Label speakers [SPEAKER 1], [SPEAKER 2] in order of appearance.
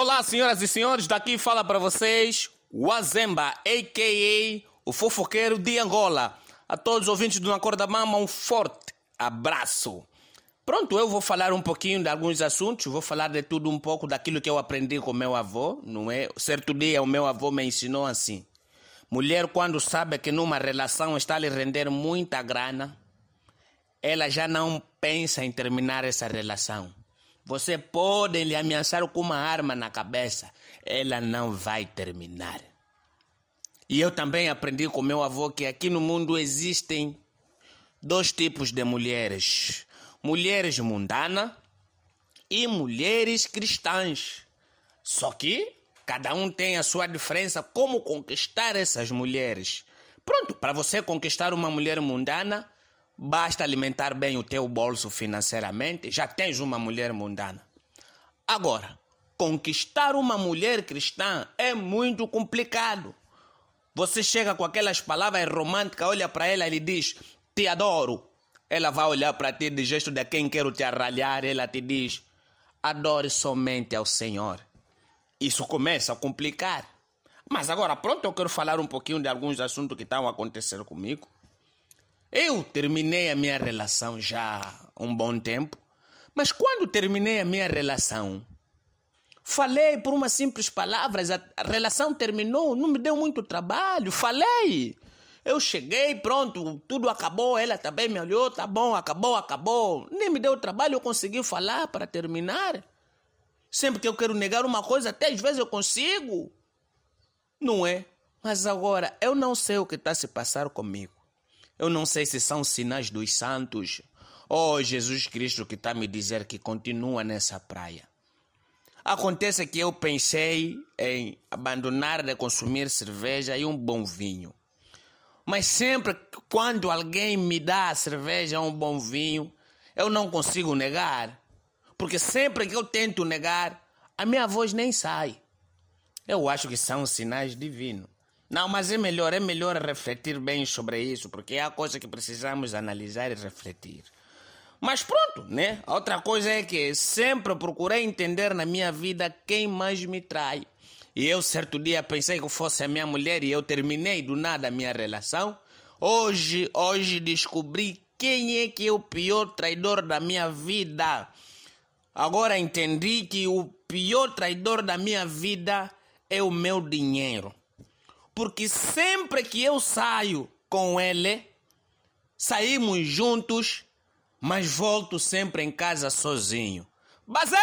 [SPEAKER 1] Olá, senhoras e senhores, daqui fala para vocês o Azemba, a.k.a. o fofoqueiro de Angola. A todos os ouvintes do Na Cor da Mama, um forte abraço. Pronto, eu vou falar um pouquinho de alguns assuntos, vou falar de tudo um pouco daquilo que eu aprendi com meu avô, não é? Certo dia o meu avô me ensinou assim. Mulher, quando sabe que numa relação está lhe render muita grana, ela já não pensa em terminar essa relação. Você pode lhe ameaçar com uma arma na cabeça, ela não vai terminar. E eu também aprendi com meu avô que aqui no mundo existem dois tipos de mulheres: mulheres mundanas e mulheres cristãs. Só que cada um tem a sua diferença como conquistar essas mulheres. Pronto, para você conquistar uma mulher mundana, basta alimentar bem o teu bolso financeiramente, já tens uma mulher mundana. Agora, conquistar uma mulher cristã é muito complicado. Você chega com aquelas palavras românticas, olha para ela e lhe diz: Te adoro. Ela vai olhar para ti de gesto de quem quero te arralhar. Ela te diz: Adore somente ao Senhor. Isso começa a complicar. Mas agora, pronto, eu quero falar um pouquinho de alguns assuntos que estão acontecendo comigo. Eu terminei a minha relação já há um bom tempo, mas quando terminei a minha relação, falei por umas simples palavras, a relação terminou, não me deu muito trabalho, falei. Eu cheguei, pronto, tudo acabou, ela também me olhou, tá bom, acabou, acabou. Nem me deu trabalho, eu consegui falar para terminar. Sempre que eu quero negar uma coisa, até às vezes eu consigo. Não é? Mas agora, eu não sei o que está se passar comigo. Eu não sei se são sinais dos santos ou Jesus Cristo que está me dizer que continua nessa praia. Acontece que eu pensei em abandonar de consumir cerveja e um bom vinho. Mas sempre quando alguém me dá a cerveja ou um bom vinho, eu não consigo negar. Porque sempre que eu tento negar, a minha voz nem sai. Eu acho que são sinais divinos. Não, mas é melhor, é melhor refletir bem sobre isso, porque é a coisa que precisamos analisar e refletir. Mas pronto, né? A outra coisa é que sempre procurei entender na minha vida quem mais me trai. E eu certo dia pensei que fosse a minha mulher e eu terminei do nada a minha relação. Hoje, hoje descobri quem é que é o pior traidor da minha vida. Agora entendi que o pior traidor da minha vida é o meu dinheiro porque sempre que eu saio com ele, saímos juntos, mas volto sempre em casa sozinho. Basei!